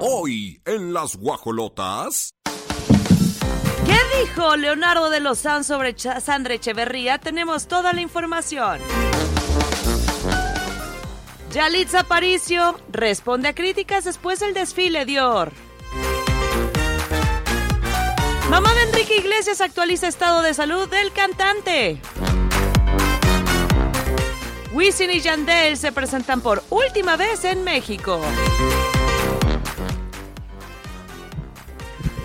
Hoy en las guajolotas. ¿Qué dijo Leonardo de Lozán sobre Sandra Echeverría? Tenemos toda la información. Yalitza Aparicio responde a críticas después del desfile Dior. Mamá de Enrique Iglesias actualiza estado de salud del cantante. Wisin y Yandel se presentan por última vez en México.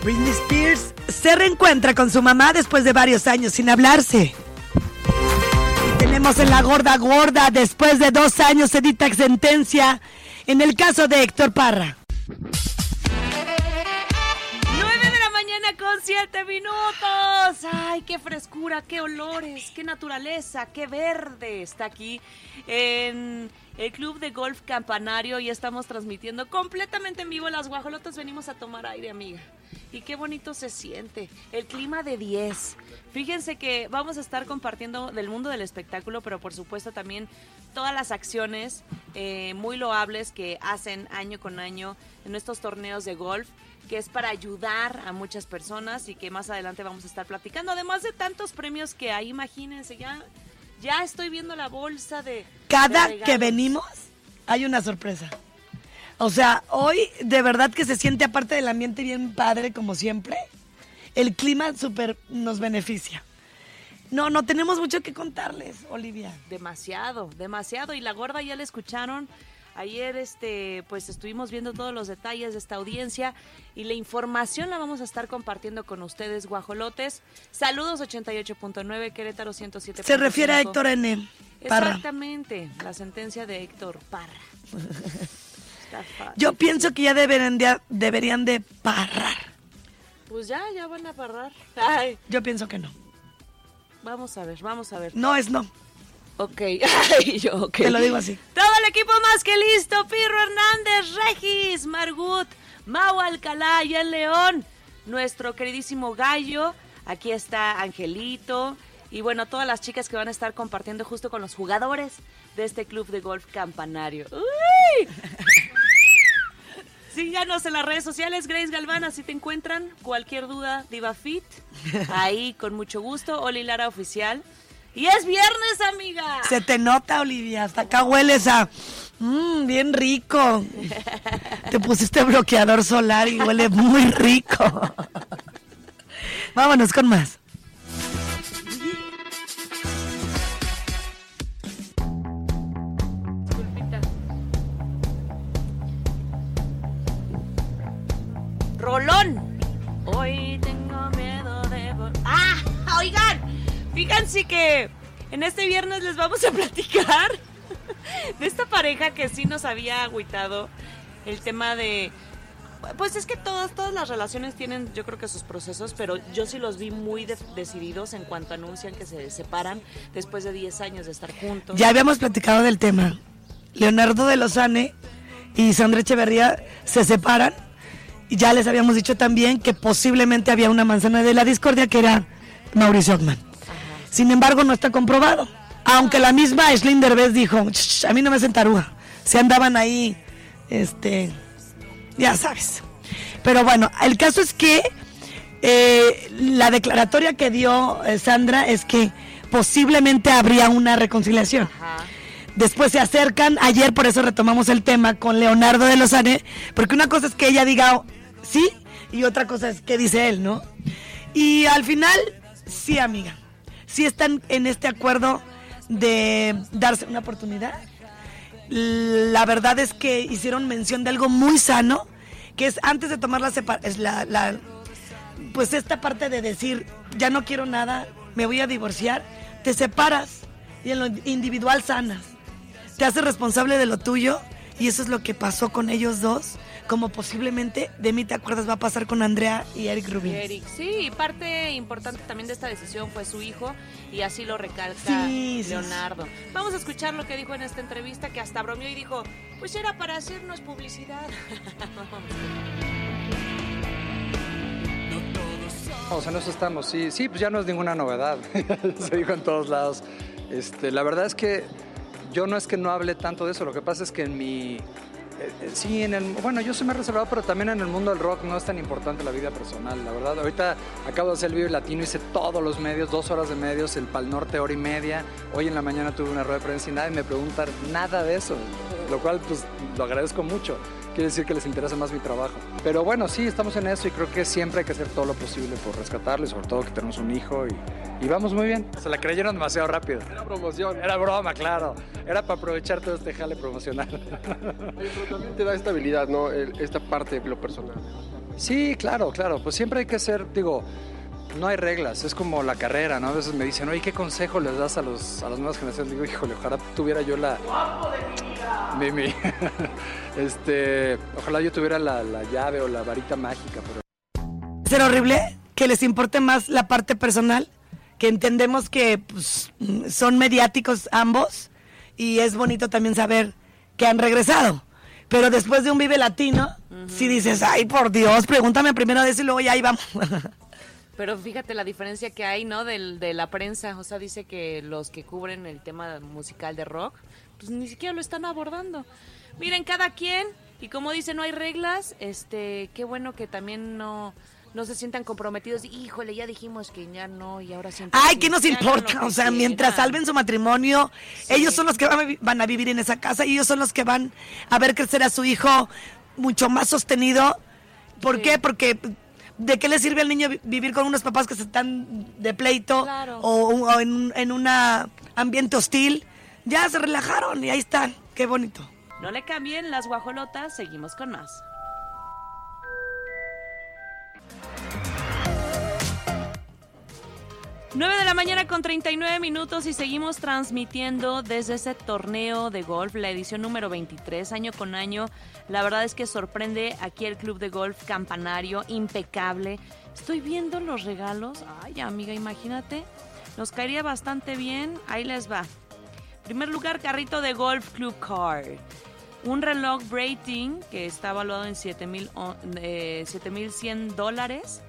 Britney Spears se reencuentra con su mamá después de varios años sin hablarse. Tenemos en la gorda gorda, después de dos años se dicta sentencia en el caso de Héctor Parra. 7 minutos. Ay, qué frescura, qué olores, qué naturaleza, qué verde está aquí en el Club de Golf Campanario y estamos transmitiendo completamente en vivo las guajolotas. Venimos a tomar aire, amiga. Y qué bonito se siente. El clima de 10. Fíjense que vamos a estar compartiendo del mundo del espectáculo, pero por supuesto también todas las acciones eh, muy loables que hacen año con año en estos torneos de golf que es para ayudar a muchas personas y que más adelante vamos a estar platicando. Además de tantos premios que hay, imagínense, ya, ya estoy viendo la bolsa de... Cada de que venimos hay una sorpresa. O sea, hoy de verdad que se siente aparte del ambiente bien padre como siempre. El clima súper nos beneficia. No, no tenemos mucho que contarles, Olivia. Demasiado, demasiado. Y la gorda ya la escucharon. Ayer, este, pues estuvimos viendo todos los detalles de esta audiencia y la información la vamos a estar compartiendo con ustedes, guajolotes. Saludos 88.9, Querétaro 107. Se refiere a Héctor N. Parra. Exactamente, la sentencia de Héctor Parra. Yo pienso que ya deberían de, deberían de parrar. Pues ya, ya van a parrar. Ay, Yo pienso que no. vamos a ver, vamos a ver. No es no. Ok, Ay, yo, ok. Te lo digo así. Todo el equipo más que listo. Pirro Hernández, Regis, Margut, Mau Alcalá y el León. Nuestro queridísimo Gallo. Aquí está Angelito. Y bueno, todas las chicas que van a estar compartiendo justo con los jugadores de este club de golf campanario. ¡Uy! Síganos en las redes sociales, Grace Galvana, si te encuentran cualquier duda, Diva Fit, ahí con mucho gusto, Oli Lara Oficial. Y es viernes, amiga. Se te nota, Olivia. Hasta acá hueles a... Mmm, bien rico. Te pusiste bloqueador solar y huele muy rico. Vámonos con más. Rolón. Fíjense que en este viernes les vamos a platicar de esta pareja que sí nos había agüitado el tema de... Pues es que todas, todas las relaciones tienen, yo creo que sus procesos, pero yo sí los vi muy de- decididos en cuanto anuncian que se separan después de 10 años de estar juntos. Ya habíamos platicado del tema. Leonardo de Lozane y Sandra Echeverría se separan. Y ya les habíamos dicho también que posiblemente había una manzana de la discordia que era Mauricio Ockman. Sin embargo, no está comprobado. Aunque la misma Aislinn Derbez dijo, "Ch, a mí no me hacen taruga. Se andaban ahí, este, ya sabes. Pero bueno, el caso es que eh, la declaratoria que dio eh, Sandra es que posiblemente habría una reconciliación. Después se acercan, ayer por eso retomamos el tema con Leonardo de Lozane, porque una cosa es que ella diga oh, sí y otra cosa es que dice él, ¿no? Y al final, sí, amiga, sí están en este acuerdo de darse una oportunidad. la verdad es que hicieron mención de algo muy sano, que es antes de tomar la, pues esta parte de decir, ya no quiero nada, me voy a divorciar, te separas y en lo individual sanas. Te haces responsable de lo tuyo y eso es lo que pasó con ellos dos, como posiblemente de mí te acuerdas va a pasar con Andrea y Eric Rubin. Eric, sí, y parte importante también de esta decisión fue su hijo y así lo recalca Sí, sí, Leonardo. Vamos a escuchar lo que dijo en esta entrevista que hasta bromeó y dijo, pues era para hacernos publicidad. O sea, en eso estamos, sí, sí, pues ya no es ninguna novedad, se dijo en todos lados. Este, la verdad es que yo no es que no hable tanto de eso, lo que pasa es que en mi... eh, sí, en el, bueno, yo soy más reservado, pero también en el mundo del rock no es tan importante la vida personal, la verdad. Ahorita acabo de hacer el Vive Latino, hice todos los medios, dos horas de medios, el Pal Norte hora y media. Hoy en la mañana tuve una rueda de prensa y nadie me pregunta nada de eso, lo cual pues lo agradezco mucho. Quiere decir que les interesa más mi trabajo. Pero bueno, sí, estamos en eso y creo que siempre hay que hacer todo lo posible por rescatarlo y sobre todo que tenemos un hijo y, y vamos muy bien. Se la creyeron demasiado rápido. Era promoción. Era broma, claro. Era para aprovechar todo este jale promocional. Pero también te da estabilidad, ¿no? El- esta parte de lo personal. Sí, claro, claro. Pues siempre hay que ser, digo, no hay reglas, es como la carrera, ¿no? A veces me dicen, oye, ¿qué consejo les das a, los, a las nuevas generaciones? Digo, híjole, ojalá tuviera yo la... mi mi este, ojalá yo tuviera la, la llave o la varita mágica, pero ser horrible que les importe más la parte personal, que entendemos que pues, son mediáticos ambos y es bonito también saber que han regresado. Pero después de un Vive Latino, si dices, ay, por Dios, pregúntame primero de eso y luego ya ahí vamos. Pero fíjate la diferencia que hay, ¿no? Del, de la prensa. O sea, dice que los que cubren el tema musical de rock, pues ni siquiera lo están abordando. Miren, cada quien, y como dice, no hay reglas, este, qué bueno que también no, no se sientan comprometidos. Híjole, ya dijimos que ya no, y ahora siempre. Ay, ¿qué nos importa? O sea, mientras salven su matrimonio, ellos son los que van a, vi- van a vivir en esa casa y ellos son los que van a ver crecer a su hijo mucho más sostenido. ¿Por Sí. qué? Porque ¿de qué le sirve al niño vi- vivir con unos papás que se están de pleito Claro. o, o en, un- en un ambiente hostil? Ya se relajaron y ahí están. Qué bonito. No le cambien las guajolotas, seguimos con más. 9 de la mañana con 39 minutos y seguimos transmitiendo desde ese torneo de golf, la edición número 23, año con año. La verdad es que sorprende aquí el club de golf Campanario, impecable. Estoy viendo los regalos. Ay, amiga, imagínate. Nos caería bastante bien. Ahí les va. Primer lugar, carrito de golf Club Car. Un reloj Brating que está evaluado en 7,000 o- eh, 7,100 dólares.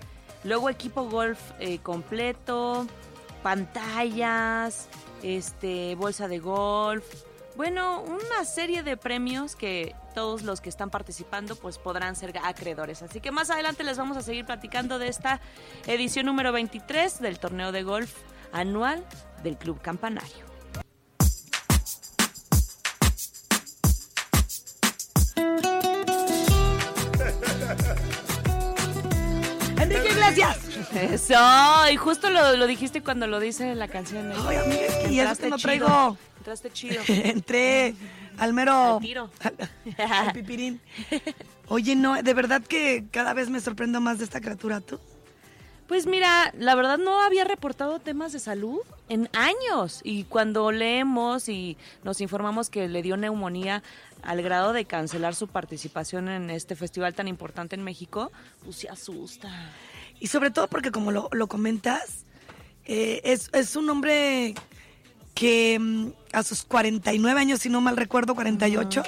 Luego equipo golf eh, completo, pantallas, este, bolsa de golf. Bueno, una serie de premios que todos los que están participando pues podrán ser acreedores. Así que más adelante les vamos a seguir platicando de esta edición número 23 del torneo de golf anual del Club Campanario. Iglesias. Eso, y justo lo, lo dijiste cuando lo dice la canción. ¿eh? Ay, amiga, es que ya es que no traigo. Entraste chido. Entré al mero Al tiro. al- al pipirín. Oye, no, de verdad que cada vez me sorprendo más de esta criatura, ¿tú? Pues mira, la verdad no había reportado temas de salud en años y cuando leemos y nos informamos que le dio neumonía al grado de cancelar su participación en este festival tan importante en México, pues se asusta. Y sobre todo porque como lo, lo comentas, eh, es, es un hombre que mm, a sus 49 años, si no mal recuerdo, 48,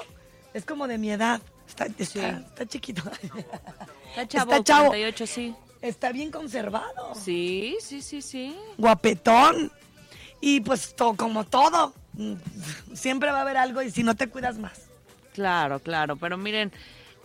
es como de mi edad. Está, está, Sí. está chiquito. Está chavo, Está chavo. 48, sí. Está bien conservado. Sí, sí, sí, sí. Guapetón. Y pues to- como todo, mm, siempre va a haber algo y si no te cuidas más. Claro, claro, pero miren,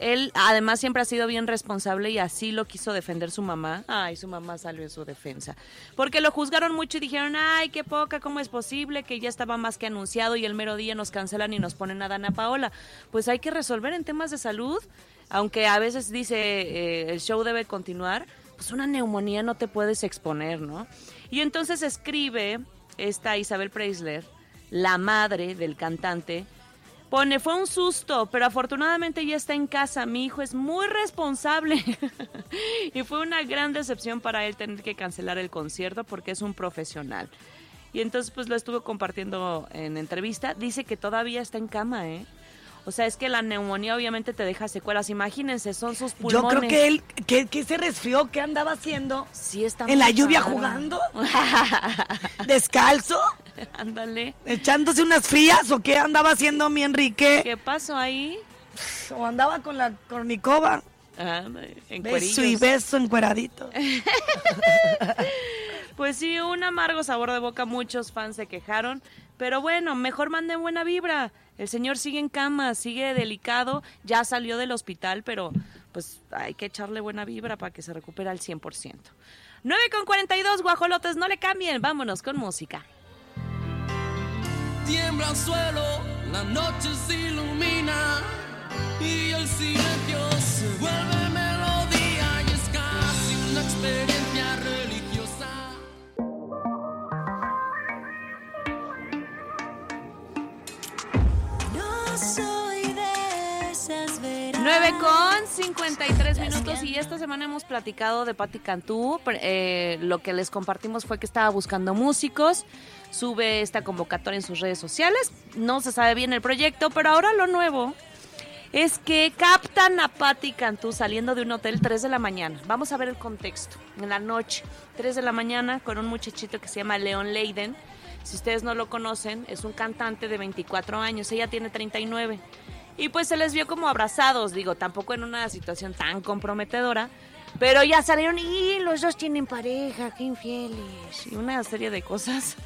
él además siempre ha sido bien responsable y así lo quiso defender su mamá. Ay, su mamá salió en su defensa. Porque lo juzgaron mucho y dijeron, ay, qué poca, ¿cómo es posible que ya estaba más que anunciado y el mero día nos cancelan y nos ponen a Dana Paola? Pues hay que resolver en temas de salud, aunque a veces dice eh, el show debe continuar, pues una neumonía no te puedes exponer, ¿no? Y entonces escribe esta Isabel Preisler, la madre del cantante, Pone, fue un susto, pero afortunadamente ya está en casa. Mi hijo es muy responsable. y fue una gran decepción para él tener que cancelar el concierto porque es un profesional. Y entonces pues lo estuve compartiendo en entrevista. Dice que todavía está en cama, ¿eh? O sea, es que la neumonía obviamente te deja secuelas. Imagínense, son sus Yo pulmones. creo que él, que, que se resfrió, ¿qué andaba haciendo? Sí está ¿En la lluvia raro. jugando? ¿Descalzo? Ándale. ¿Echándose unas frías o qué andaba haciendo mi Enrique? ¿Qué pasó ahí? ¿O andaba con la cornicova? Ah, en Beso y beso encueradito. Pues sí, un amargo sabor de boca, muchos fans se quejaron, pero bueno, mejor manden buena vibra. El señor sigue en cama, sigue delicado, ya salió del hospital, pero pues hay que echarle buena vibra para que se recupere al 100%. 9 con 42, guajolotes, no le cambien, vámonos con música. Tiembla el suelo, la noche se ilumina y el silencio se vuelve 9 con 53 minutos y esta semana hemos platicado de Patti Cantú. Eh, lo que les compartimos fue que estaba buscando músicos, sube esta convocatoria en sus redes sociales. No se sabe bien el proyecto, pero ahora lo nuevo es que captan a Patti Cantú saliendo de un hotel 3 de la mañana. Vamos a ver el contexto. En la noche, 3 de la mañana, con un muchachito que se llama Leon Leiden. Si ustedes no lo conocen, es un cantante de 24 años, ella tiene 39. Y pues se les vio como abrazados, digo, tampoco en una situación tan comprometedora, pero ya salieron y los dos tienen pareja, qué infieles, y una serie de cosas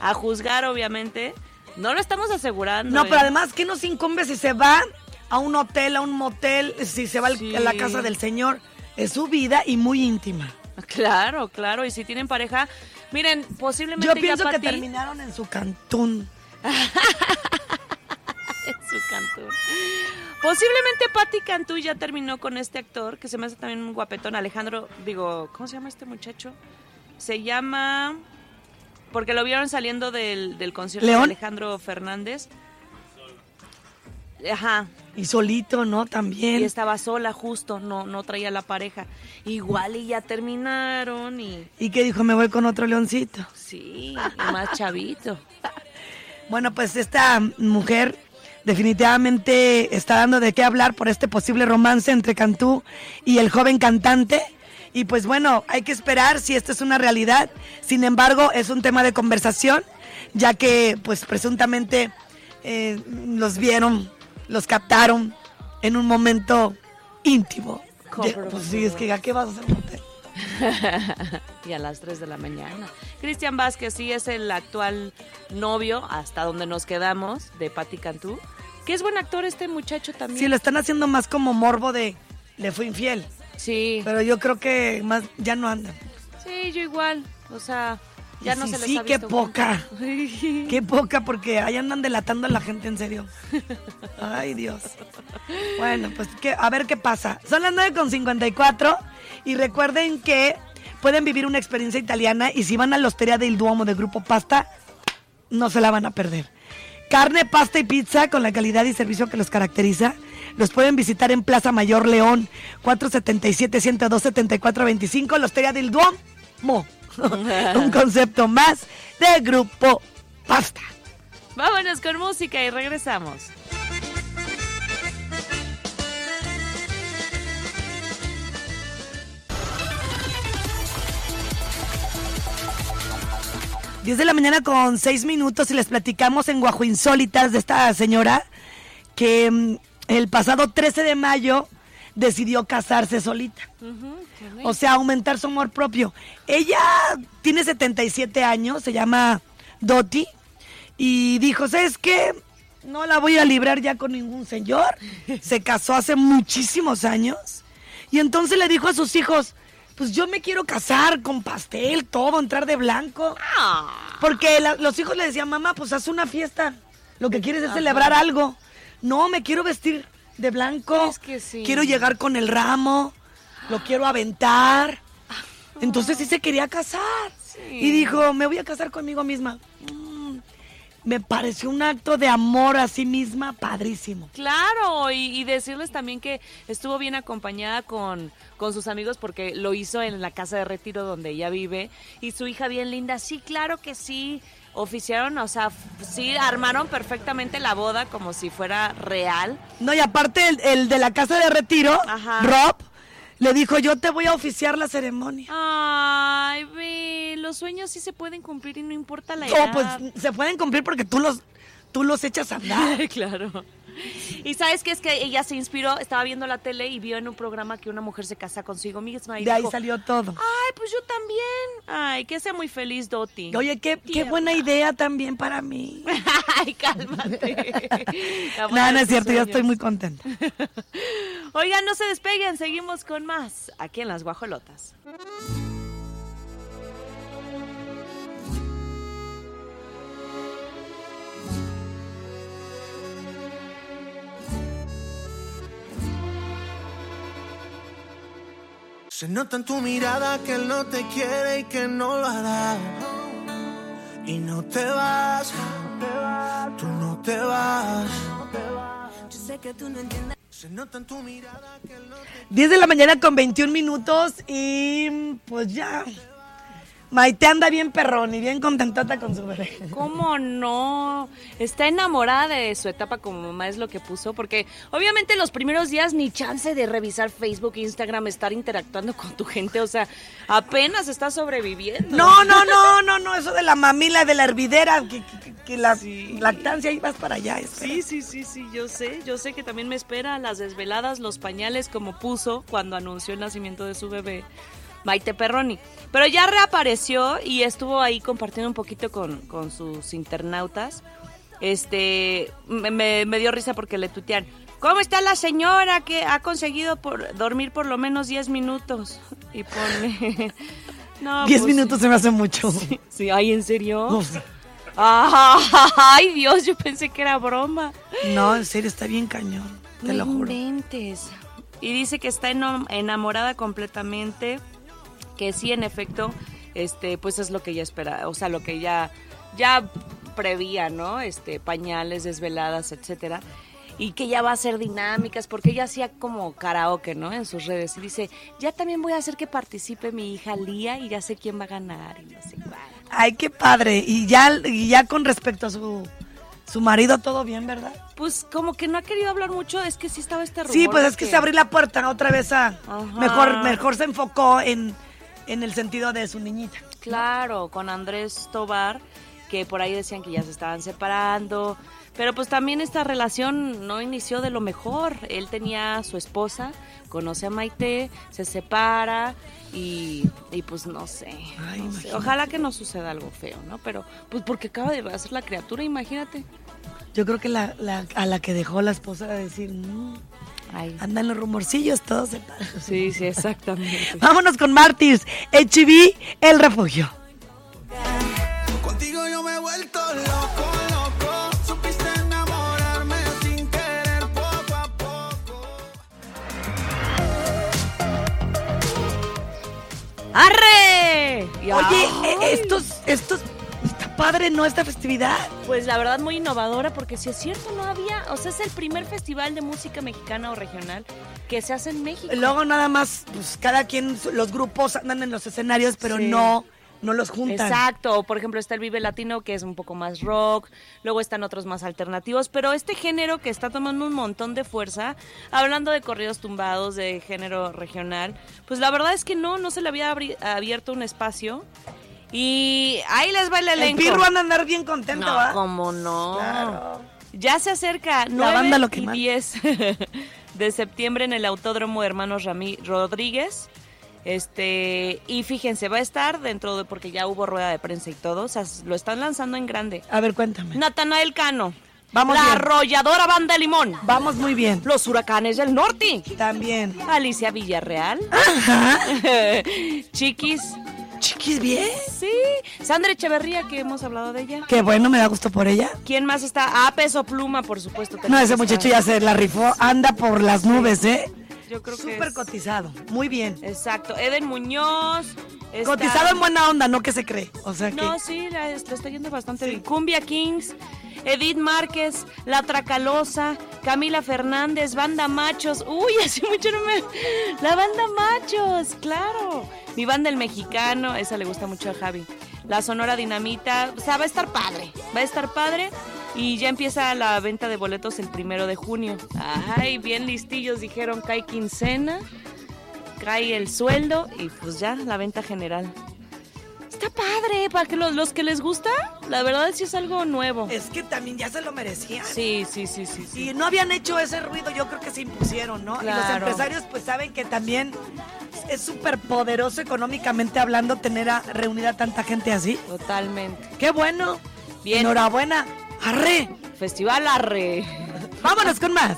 a juzgar, obviamente. No lo estamos asegurando. No, ¿eh? pero además, ¿qué nos incumbe si se va a un hotel, a un motel, si se va Sí. a la casa del señor? Es su vida y muy íntima. Claro, claro, y si tienen pareja, miren, posiblemente Yo ya pienso que terminaron en su cantún. su Cantú. Posiblemente Patti Cantú ya terminó con este actor, que se me hace también un guapetón, Alejandro, digo, ¿cómo se llama este muchacho? Se llama, porque lo vieron saliendo del, del concierto ¿León? de Alejandro Fernández. Ajá, Y solito, ¿no? También. y estaba sola justo, no, no traía la pareja. Igual y ya terminaron y ¿Y qué dijo? Me voy con otro leoncito. sí, y más chavito. Bueno, pues esta mujer definitivamente está dando de qué hablar por este posible romance entre Cantú y el joven cantante. Y pues bueno, hay que esperar si esto es una realidad. Sin embargo, es un tema de conversación, ya que pues presuntamente eh, los vieron, los captaron en un momento íntimo. Pues sí, es que ¿a qué vas a hacer y a las 3 de la mañana. Cristian Vázquez sí es el actual novio, hasta donde nos quedamos, de Patti Cantú. Que es buen actor este muchacho Sí, también. lo están haciendo más como morbo de le fue infiel. Sí, Pero yo creo que más ya no andan. sí, yo igual. O sea, ya no sí, se les sí, ha qué poca. Qué poca, porque ahí andan delatando a la gente en serio. Ay, Dios. Bueno, pues que, a ver qué pasa. Son las 9.54 y recuerden que pueden vivir una experiencia italiana y si van a la Hostería del Duomo de Grupo Pasta, no se la van a perder. Carne, pasta y pizza con la calidad y servicio que los caracteriza. Los pueden visitar en Plaza Mayor León, 477-102-7425, la Hostería del Duomo. Un concepto más de Grupo Pasta. Vámonos con música y regresamos. Diez de la mañana con seis minutos y les platicamos en Guajo Insólitas de esta señora que mm, el pasado 13 de mayo decidió casarse solita. O sea, aumentar su amor propio. Ella tiene 77 años, se llama Doti, y dijo, ¿sabes qué? No la voy a librar ya con ningún señor. Se casó hace muchísimos años. Y entonces le dijo a sus hijos, pues yo me quiero casar con pastel, todo, entrar de blanco. Porque la- los hijos le decían, mamá, pues haz una fiesta. Lo que quieres es celebrar algo. No, me quiero vestir de blanco. Es que sí. Quiero llegar con el ramo. Lo quiero aventar. Entonces sí se quería casar. Y dijo, me voy a casar conmigo misma. Me pareció un acto de amor a sí misma padrísimo. Claro, y, y decirles también que estuvo bien acompañada con, con sus amigos porque lo hizo en la casa de retiro donde ella vive y su hija bien linda. Sí, claro que sí. Oficiaron, o sea, sí, armaron perfectamente la boda como si fuera real. No, y aparte el, el de la casa de retiro, Ajá. Rob, le dijo, yo te voy a oficiar la ceremonia. Ay, ve, los sueños sí se pueden cumplir y no importa la edad. No, pues se pueden cumplir porque tú los, tú los echas a andar. claro. Y sabes qué es que ella se inspiró, estaba viendo la tele y vio en un programa que una mujer se casa consigo misma y De ahí salió todo. Ay, pues yo también. Ay, que sea muy feliz, Doti. Oye, qué, qué buena idea también para mí. Ay, cálmate. Nada, no de es cierto, tus yo estoy sueños. muy contenta. Oigan, no se despeguen, seguimos con más aquí en Las Guajolotas. Se nota en tu mirada que él no te quiere y que no lo hará. Y no te vas, tú no te vas. Yo sé que tú no entiendes. Se nota en tu mirada que él no te 10 de la mañana con 21 minutos y pues ya. Maite anda bien perrón y bien contentota con su bebé. ¿Cómo no? Está enamorada de su etapa como mamá, es lo que puso, porque obviamente los primeros días ni chance de revisar Facebook, Instagram, estar interactuando con tu gente, o sea, apenas está sobreviviendo. No, no, no, no, no, eso de la mamila, de la hervidera, que, que- que la lactancia, ahí vas para allá. espera. Sí, sí, sí, sí, yo sé, yo sé que también me espera las desveladas, los pañales como puso cuando anunció el nacimiento de su bebé, Maite Perroni. Pero ya reapareció y estuvo ahí compartiendo un poquito con, con sus internautas. Este, me, me- me dio risa porque le tutean. ¿Cómo está la señora que ha conseguido por dormir por lo menos 10 minutos? Y pone... No, 10 pues, minutos se me hace mucho. Sí, ay, ¿en serio? No. Ay, Dios, yo pensé que era broma. no, en serio, está bien cañón. Te No lo juro. inventes. Y dice que está enamorada completamente, que sí, en efecto, este, pues es lo que ella espera, o sea, lo que ella ya prevía, ¿no? Este, pañales, desveladas, etcétera. Y que ya va a hacer dinámicas, porque ella hacía como karaoke, ¿no? En sus redes. Y dice, ya también voy a hacer que participe mi hija Lía y ya sé quién va a ganar y no sé cuál. Ay, qué padre. Y ya, y ya con respecto a su, su marido, todo bien, ¿verdad? Pues como que no ha querido hablar mucho, es que sí estaba este rumor. Sí, pues es que se abrió la puerta otra vez a... Ajá. Mejor, mejor se enfocó en, en el sentido de su niñita. Claro, con Andrés Tobar, que por ahí decían que ya se estaban separando. Pero pues también esta relación no inició de lo mejor. Él tenía a su esposa, conoce a Maite, se separa y, y pues no sé. Ay, no sé. Ojalá que no suceda algo feo, ¿no? Pero pues porque acaba de hacer la criatura, imagínate. Yo creo que la, la- a la que dejó la esposa de decir, "Mm, Ay. andan los rumorcillos todos separados. Sí, sí, exactamente. Vámonos con Martins, HB, El Refugio. Contigo yo me he vuelto loco, loco. Supiste enamorarme sin querer poco a poco. ¡Arre! Y Oye, eh, estos, estos, padre, ¿no? Esta festividad. Pues la verdad muy innovadora porque si es cierto no había, o sea, es el primer festival de música mexicana o regional que se hace en México. Luego nada más, pues cada quien, los grupos andan en los escenarios, pero Sí. no, no los juntan. Exacto, por ejemplo está el Vive Latino que es un poco más rock, luego están otros más alternativos, pero este género que está tomando un montón de fuerza, hablando de corridos tumbados, de género regional, pues la verdad es que no, no se le había abierto un espacio y ahí les va el El elenco. pirro anda a andar bien contento, no, ¿va? ¿cómo no? Claro. Ya se acerca La 9 banda lo que y manda. 10 de septiembre en el Autódromo Hermanos Ramí Rodríguez. Este, y fíjense, va a estar dentro de porque ya hubo rueda de prensa y todo, o sea, lo están lanzando en grande. A ver, cuéntame. Natanael Cano, Vamos la bien. arrolladora banda limón, Vamos muy bien. los huracanes del norte, También. Alicia Villarreal, Chiquis, Chiquis, bien. sí, Sandra Echeverría, que hemos hablado de ella. Qué bueno, me da gusto por ella. ¿Quién más está? Ah, Peso Pluma, por supuesto. No, ese muchacho ya se la rifó, anda por las nubes, ¿eh? Yo creo que Súper cotizado. Muy bien. Exacto. Eden Muñoz, Está- Cotizado en buena onda, no que se cree. O sea que. No, sí, la, está yendo bastante bien. Cumbia Kings, Edith Márquez, La Tracalosa, Camila Fernández, Banda Machos. Uy, hace mucho no me... La Banda Machos, claro. Mi banda El Mexicano, esa le gusta mucho a Javi. La Sonora Dinamita, o sea, va a estar padre. Va a estar padre. Y ya empieza la venta de boletos el primero de junio. Ay, bien listillos, dijeron, cae quincena, cae el sueldo y pues ya, la venta general. Está padre, para que los, los que les gusta, la verdad sí es algo nuevo. Es que también ya se lo merecían. Sí, sí, sí, sí. sí. Y no habían hecho ese ruido, yo creo que se impusieron, ¿no? Y los Claro. empresarios pues saben que también es súper poderoso económicamente hablando tener a, reunida a tanta gente así. Totalmente. ¡Qué bueno! Bien. Enhorabuena. ¡Arre! Festival Arre. Vámonos con más.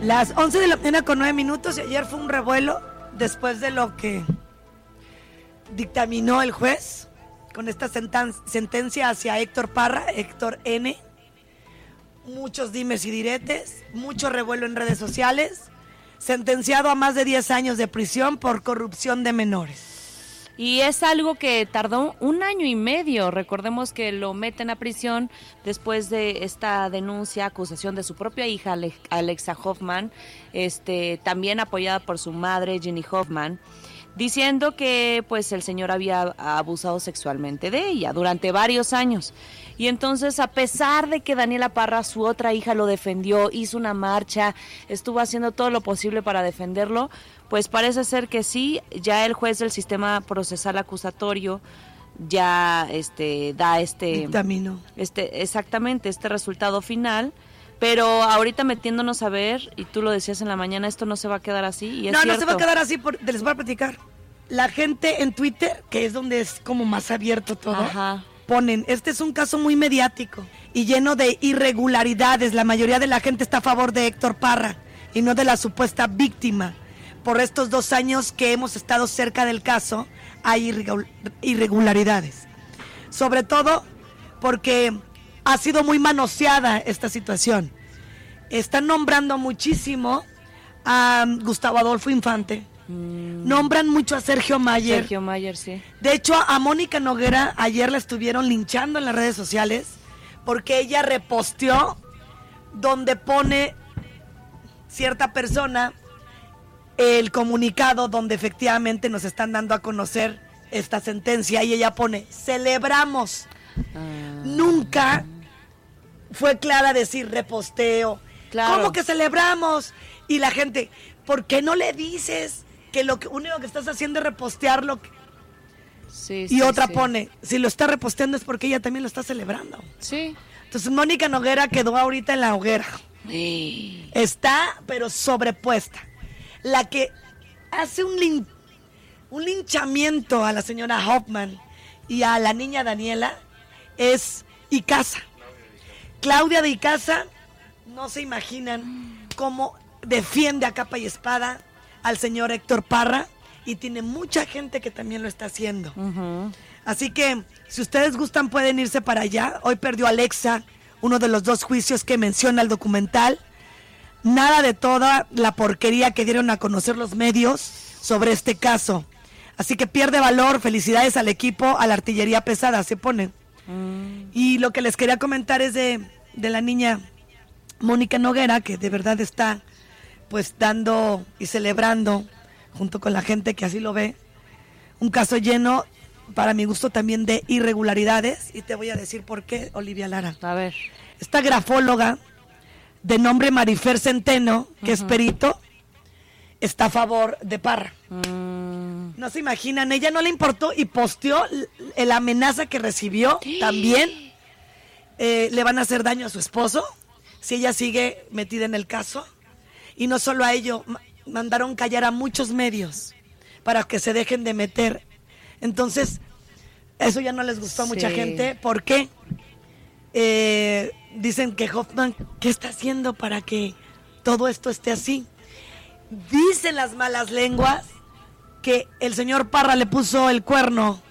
Las 11 de la mañana con 9 minutos y ayer fue un revuelo después de lo que dictaminó el juez con esta sentencia hacia Héctor Parra, Héctor N. Muchos dimes y diretes, mucho revuelo en redes sociales, sentenciado a más de 10 años de prisión por corrupción de menores. Y es algo que tardó un año y medio. Recordemos que lo meten a prisión después de esta denuncia, acusación de su propia hija, Ale- Alexa Hoffman, este, también apoyada por su madre, Jenny Hoffman, diciendo que pues el señor había abusado sexualmente de ella durante varios años. Y entonces, a pesar de que Daniela Parra, su otra hija, lo defendió, hizo una marcha, estuvo haciendo todo lo posible para defenderlo, pues parece ser que sí, ya el juez del sistema procesal acusatorio ya este da este Dictaminó. este exactamente este resultado final pero ahorita metiéndonos a ver y tú lo decías en la mañana esto no se va a quedar así y es no, no se va a quedar así, por- les voy a platicar. La gente en Twitter, que es donde es como más abierto todo, Ajá. ponen, este es un caso muy mediático y lleno de irregularidades. La mayoría de la gente está a favor de Héctor Parra y no de la supuesta víctima. Por estos dos años que hemos estado cerca del caso, hay irregu- irregularidades. Sobre todo porque ha sido muy manoseada esta situación. Están nombrando muchísimo a Gustavo Adolfo Infante. Nombran mucho a Sergio Mayer. Sergio Mayer sí De hecho, a Mónica Noguera ayer la estuvieron linchando en las redes sociales porque ella reposteó donde pone cierta persona el comunicado donde efectivamente nos están dando a conocer esta sentencia y ella pone, celebramos. Nunca fue clara decir reposteo. Claro. ¿Cómo que celebramos? Y la gente, ¿por qué no le dices que lo que, único que estás haciendo es repostear lo que, sí y sí, otra sí. pone, si lo está reposteando es porque ella también lo está celebrando. sí Entonces Mónica Noguera quedó ahorita en la hoguera. Sí. Está, pero sobrepuesta. La que hace un, lin- un linchamiento a la señora Hoffman y a la niña Daniela es Icaza. Claudia de Icaza, no se imaginan cómo defiende a capa y espada al señor Héctor Parra y tiene mucha gente que también lo está haciendo. Así que si ustedes gustan pueden irse para allá. Hoy perdió Alexa uno de los dos juicios que menciona el documental. Nada de toda la porquería que dieron a conocer los medios sobre este caso. Así que pierde valor. Felicidades al equipo, a la artillería pesada, se pone. Y lo que les quería comentar es de, de la niña Mónica Noguera, que de verdad está pues dando y celebrando junto con la gente que así lo ve un caso lleno, para mi gusto, también de irregularidades. Y te voy a decir por qué, Olivia Lara. a ver Esta grafóloga de nombre Marifer Centeno, que es perito, está a favor de Parra. Mm, No se imaginan, ella no le importó y posteó la amenaza que recibió también. Eh, le van a hacer daño a su esposo si ella sigue metida en el caso. Y no solo a ello, ma- mandaron callar a muchos medios para que se dejen de meter. Entonces, eso ya no les gustó a mucha Sí. gente. ¿Por qué? Eh, dicen que Hoffman, ¿qué está haciendo para que todo esto esté así? Dicen las malas lenguas que el señor Parra le puso el cuerno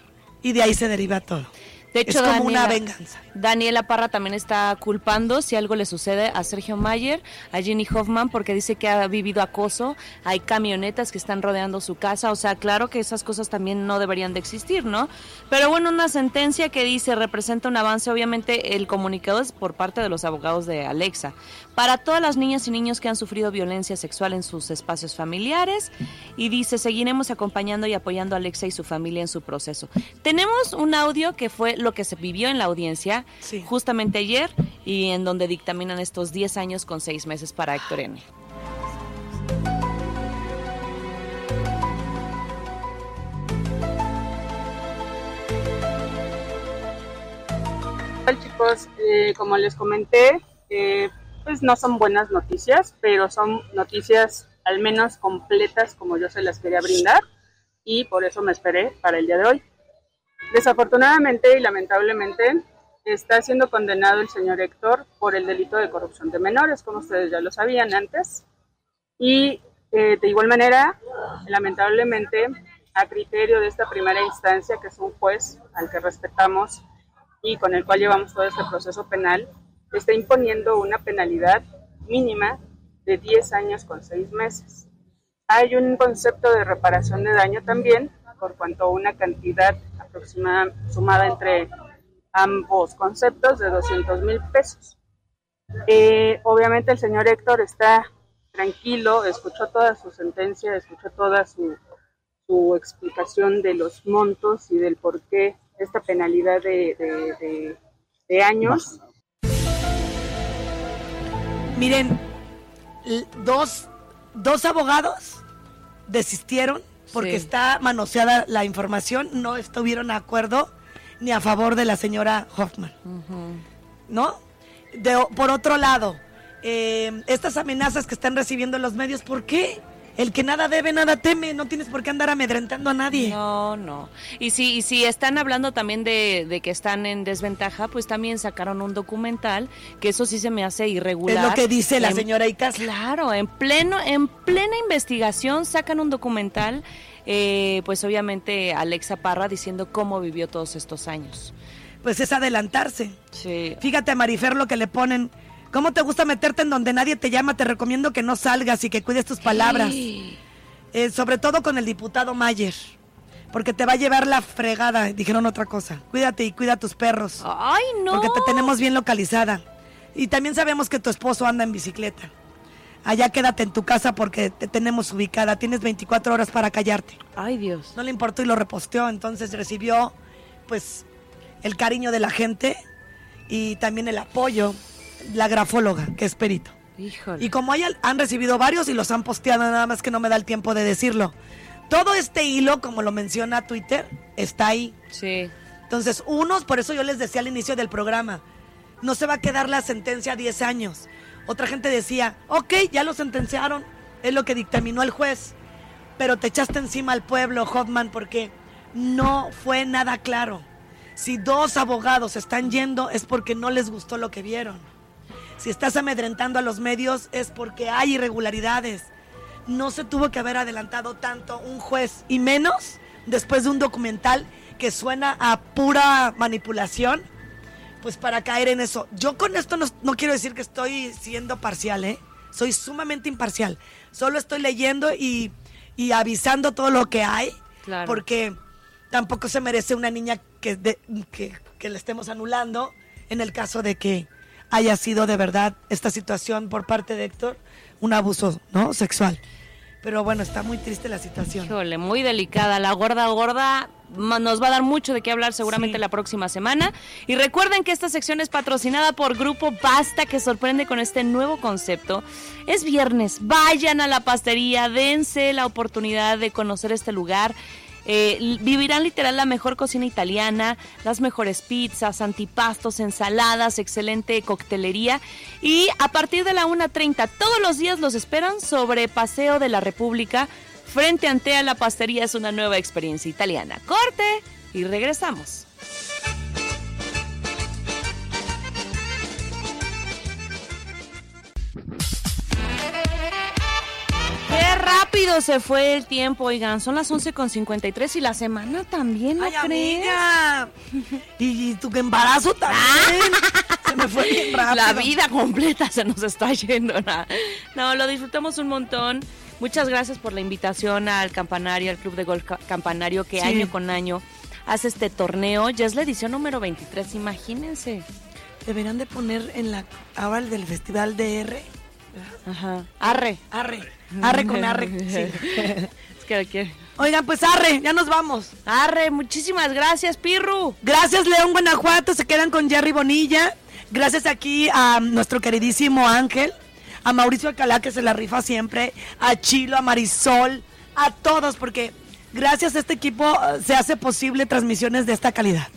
y de ahí se deriva todo. De hecho, es como Daniela, una venganza. Daniela Parra también está culpando si algo le sucede a Sergio Mayer, a Jenny Hoffman, porque dice que ha vivido acoso. Hay camionetas que están rodeando su casa. O sea, claro que esas cosas también no deberían de existir, ¿no? Pero bueno, una sentencia que dice representa un avance. Obviamente, el comunicado es por parte de los abogados de Alexa. Para todas las niñas y niños que han sufrido violencia sexual en sus espacios familiares. Y dice, seguiremos acompañando y apoyando a Alexa y su familia en su proceso. Tenemos un audio que fue lo que se vivió en la audiencia Sí. justamente ayer y en donde dictaminan estos 10 años con 6 meses para Héctor N. Hola chicos, Eh, como les comenté, eh, pues no son buenas noticias, pero son noticias al menos completas como yo se las quería brindar y por eso me esperé para el día de hoy. Desafortunadamente y lamentablemente está siendo condenado el señor Héctor por el delito de corrupción de menores, como ustedes ya lo sabían antes. Y eh, de igual manera, lamentablemente, a criterio de esta primera instancia, que es un juez al que respetamos y con el cual llevamos todo este proceso penal, está imponiendo una penalidad mínima de 10 años con 6 meses. Hay un concepto de reparación de daño también, por cuanto una cantidad aproximada sumada entre ambos conceptos de 200 mil pesos. Eh, obviamente el señor Héctor está tranquilo, escuchó toda su sentencia, escuchó toda su, explicación de los montos y del por qué esta penalidad de- de años. Miren, dos, dos abogados desistieron porque Sí. está manoseada la información, no estuvieron de acuerdo ni a favor de la señora Hoffman, ¿no? De por otro lado, eh, estas amenazas que están recibiendo los medios, ¿por qué? El que nada debe, nada teme, no tienes por qué andar amedrentando a nadie. No, no. Y si, y si están hablando también de, de que están en desventaja, pues también sacaron un documental, que eso sí se me hace irregular. Es lo que dice la señora Icas. Claro, en pleno, en plena investigación sacan un documental, eh, pues obviamente Alexa Parra diciendo cómo vivió todos estos años. Pues es adelantarse. Sí. Fíjate a Marifer lo que le ponen. ¿Cómo te gusta meterte en donde nadie te llama? Te recomiendo que no salgas y que cuides tus palabras. Eh, sobre todo con el diputado Mayer. Porque te va a llevar la fregada. Dijeron otra cosa. Cuídate y cuida a tus perros. Ay, no. Porque te tenemos bien localizada. Y también sabemos que tu esposo anda en bicicleta. Allá quédate en tu casa porque te tenemos ubicada. Tienes 24 horas para callarte. Ay, Dios. No le importó y lo reposteó. Entonces recibió, pues, el cariño de la gente y también el apoyo. La grafóloga, que es perito. Híjole. Y como hay, han recibido varios y los han posteado, nada más que no me da el tiempo de decirlo. Todo este hilo, como lo menciona Twitter, está ahí. Sí. Entonces, unos, por eso yo les decía al inicio del programa, no se va a quedar la sentencia a 10 años. Otra gente decía, ok, ya lo sentenciaron, es lo que dictaminó el juez, pero te echaste encima al pueblo, Hoffman, porque no fue nada claro. Si dos abogados están yendo es porque no les gustó lo que vieron. Si estás amedrentando a los medios es porque hay irregularidades. No se tuvo que haber adelantado tanto un juez y menos después de un documental que suena a pura manipulación, pues para caer en eso. Yo con esto no, no quiero decir que estoy siendo parcial, ¿eh? Soy sumamente imparcial. Solo estoy leyendo y, y avisando todo lo que hay, Claro. porque tampoco se merece una niña que, de- que, que le estemos anulando en el caso de que haya sido de verdad esta situación por parte de Héctor un abuso no sexual. Pero bueno, está muy triste la situación. Híjole, muy delicada. La gorda gorda nos va a dar mucho de qué hablar seguramente Sí. la próxima semana. Y recuerden que esta sección es patrocinada por Grupo Basta, que sorprende con este nuevo concepto. Es viernes, vayan a la pastería, dense la oportunidad de conocer este lugar. Eh, vivirán literal la mejor cocina italiana, las mejores pizzas, antipastos, ensaladas, excelente coctelería. Y a partir de la 1.30 todos los días los esperan sobre Paseo de la República. Frente ante a la pastería es una nueva experiencia italiana. Corte y regresamos. Rápido se fue el tiempo, oigan, son las 11.53 y la semana también, ¿no Ay, crees? amiga. Y, y tu embarazo también. Se me fue bien rápido. La vida completa se nos está yendo. ¿no? No, lo disfrutamos un montón. Muchas gracias por la invitación al campanario, al Club de Golf Ca- Campanario, que Sí. año con año hace este torneo. Ya es la edición número 23, imagínense. Deberían de poner en la ahora el del festival de R. Ajá. Arre. Arre. Arre con arre. Sí. Es que, que- Oigan, pues arre, ya nos vamos. Arre, muchísimas gracias, Pirru. Gracias, León Guanajuato. Se quedan con Jerry Bonilla. Gracias aquí a nuestro queridísimo Ángel, a Mauricio Alcalá, que se la rifa siempre, a Chilo, a Marisol, a todos, porque gracias a este equipo eh, se hace posible transmisiones de esta calidad.